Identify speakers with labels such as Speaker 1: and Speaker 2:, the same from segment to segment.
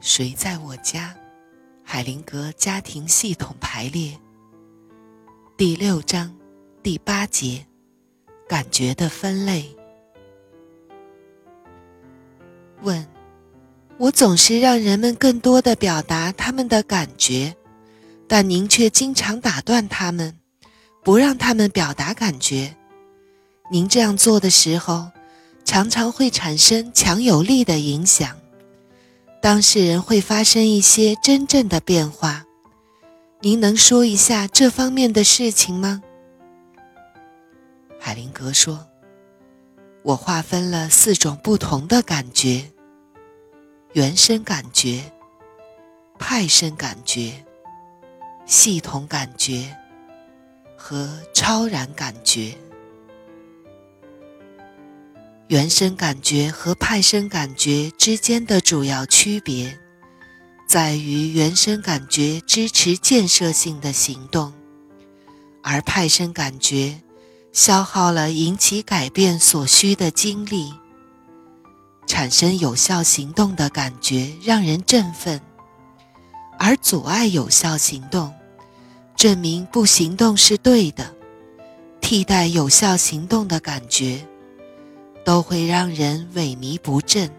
Speaker 1: 谁在我家？海灵格家庭系统排列第六章第八节：感觉的分类。问：我总是让人们更多的表达他们的感觉，但您却经常打断他们，不让他们表达感觉。您这样做的时候，常常会产生强有力的影响。当事人会发生一些真正的变化，您能说一下这方面的事情吗？海灵格说：“我划分了四种不同的感觉：原生感觉、派生感觉、系统感觉和超然感觉。”原生感觉和派生感觉之间的主要区别，在于原生感觉支持建设性的行动，而派生感觉消耗了引起改变所需的精力。产生有效行动的感觉让人振奋，而阻碍有效行动，证明不行动是对的。替代有效行动的感觉。都会让人萎靡不振。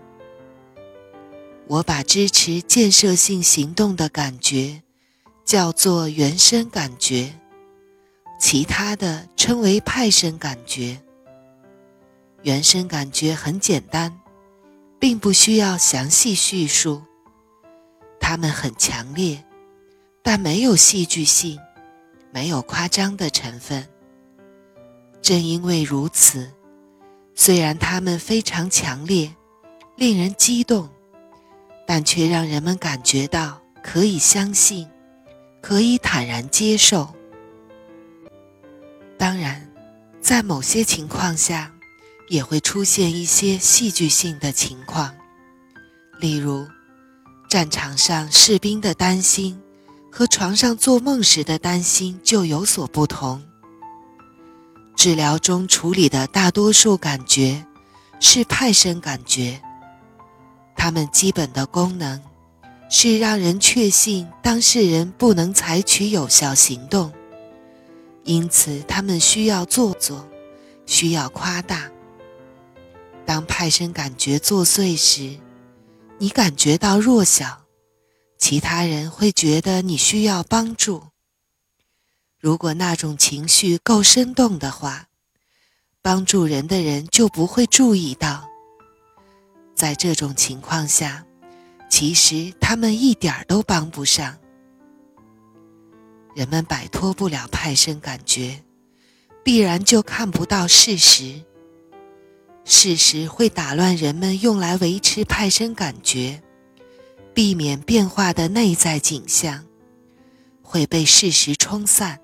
Speaker 1: 我把支持建设性行动的感觉叫做原生感觉，其他的称为派生感觉。原生感觉很简单，并不需要详细叙述。它们很强烈，但没有戏剧性，没有夸张的成分。正因为如此。虽然他们非常强烈，令人激动，但却让人们感觉到可以相信，可以坦然接受。当然，在某些情况下，也会出现一些戏剧性的情况，例如，战场上士兵的担心和床上做梦时的担心就有所不同。治疗中处理的大多数感觉是派生感觉，它们基本的功能是让人确信当事人不能采取有效行动，因此他们需要做作，需要夸大。当派生感觉作祟时，你感觉到弱小，其他人会觉得你需要帮助。如果那种情绪够生动的话，帮助人的人就不会注意到。在这种情况下，其实他们一点儿都帮不上。人们摆脱不了派生感觉，必然就看不到事实。事实会打乱人们用来维持派生感觉、避免变化的内在景象，会被事实冲散。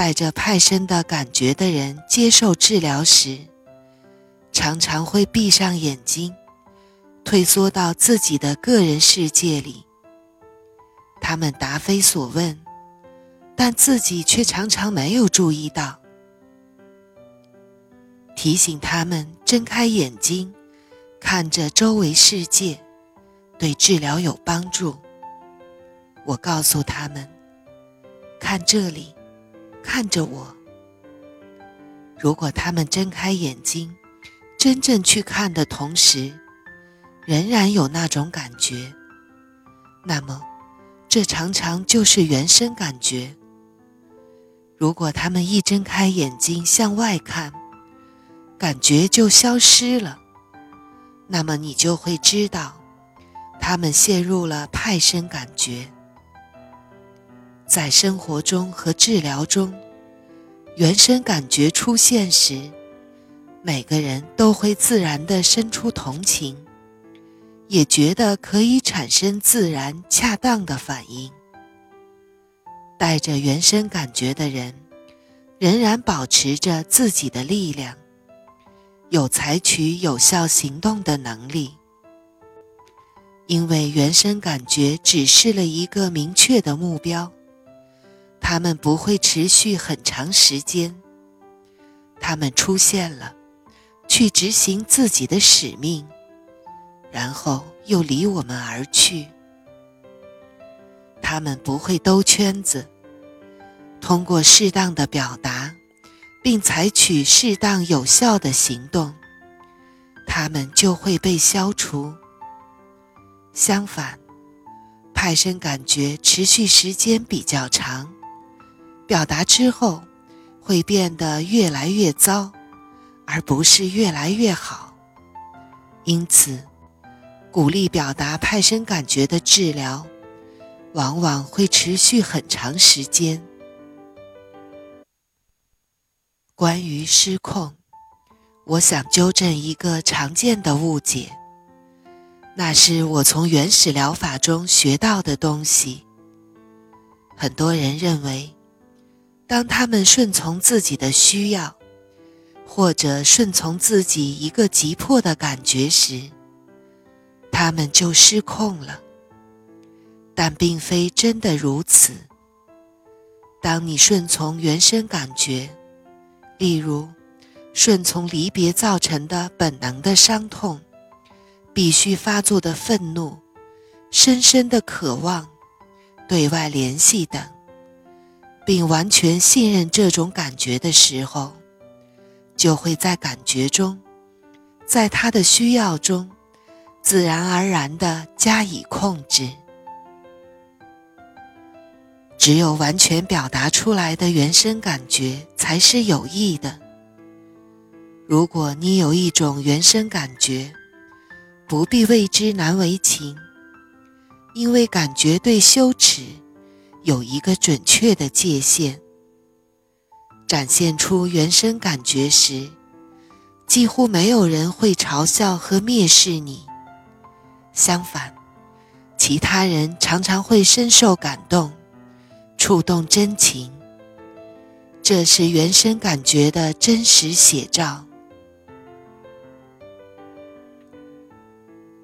Speaker 1: 带着派生的感觉的人接受治疗时，常常会闭上眼睛，退缩到自己的个人世界里。他们答非所问，但自己却常常没有注意到。提醒他们睁开眼睛，看着周围世界，对治疗有帮助。我告诉他们：“看这里。”看着我。如果他们睁开眼睛，真正去看的同时，仍然有那种感觉，那么，这常常就是原生感觉。如果他们一睁开眼睛向外看，感觉就消失了，那么你就会知道，他们陷入了派生感觉。在生活中和治疗中，原生感觉出现时，每个人都会自然地生出同情，也觉得可以产生自然恰当的反应。带着原生感觉的人，仍然保持着自己的力量，有采取有效行动的能力，因为原生感觉指示了一个明确的目标。他们不会持续很长时间。他们出现了，去执行自己的使命，然后又离我们而去。他们不会兜圈子，通过适当的表达，并采取适当有效的行动，他们就会被消除。相反，派生感觉持续时间比较长，表达之后会变得越来越糟，而不是越来越好。因此，鼓励表达派生感觉的治疗，往往会持续很长时间。关于失控，我想纠正一个常见的误解。那是我从原始疗法中学到的东西。很多人认为，当他们顺从自己的需要，或者顺从自己一个急迫的感觉时，他们就失控了。但并非真的如此。当你顺从原生感觉，例如顺从离别造成的本能的伤痛。必须发作的愤怒、深深的渴望、对外联系等，并完全信任这种感觉的时候，就会在感觉中，在他的需要中，自然而然地加以控制。只有完全表达出来的原生感觉才是有益的。如果你有一种原生感觉，不必为之难为情，因为感觉对羞耻有一个准确的界限。展现出原生感觉时，几乎没有人会嘲笑和蔑视你。相反，其他人常常会深受感动，触动真情。这是原生感觉的真实写照。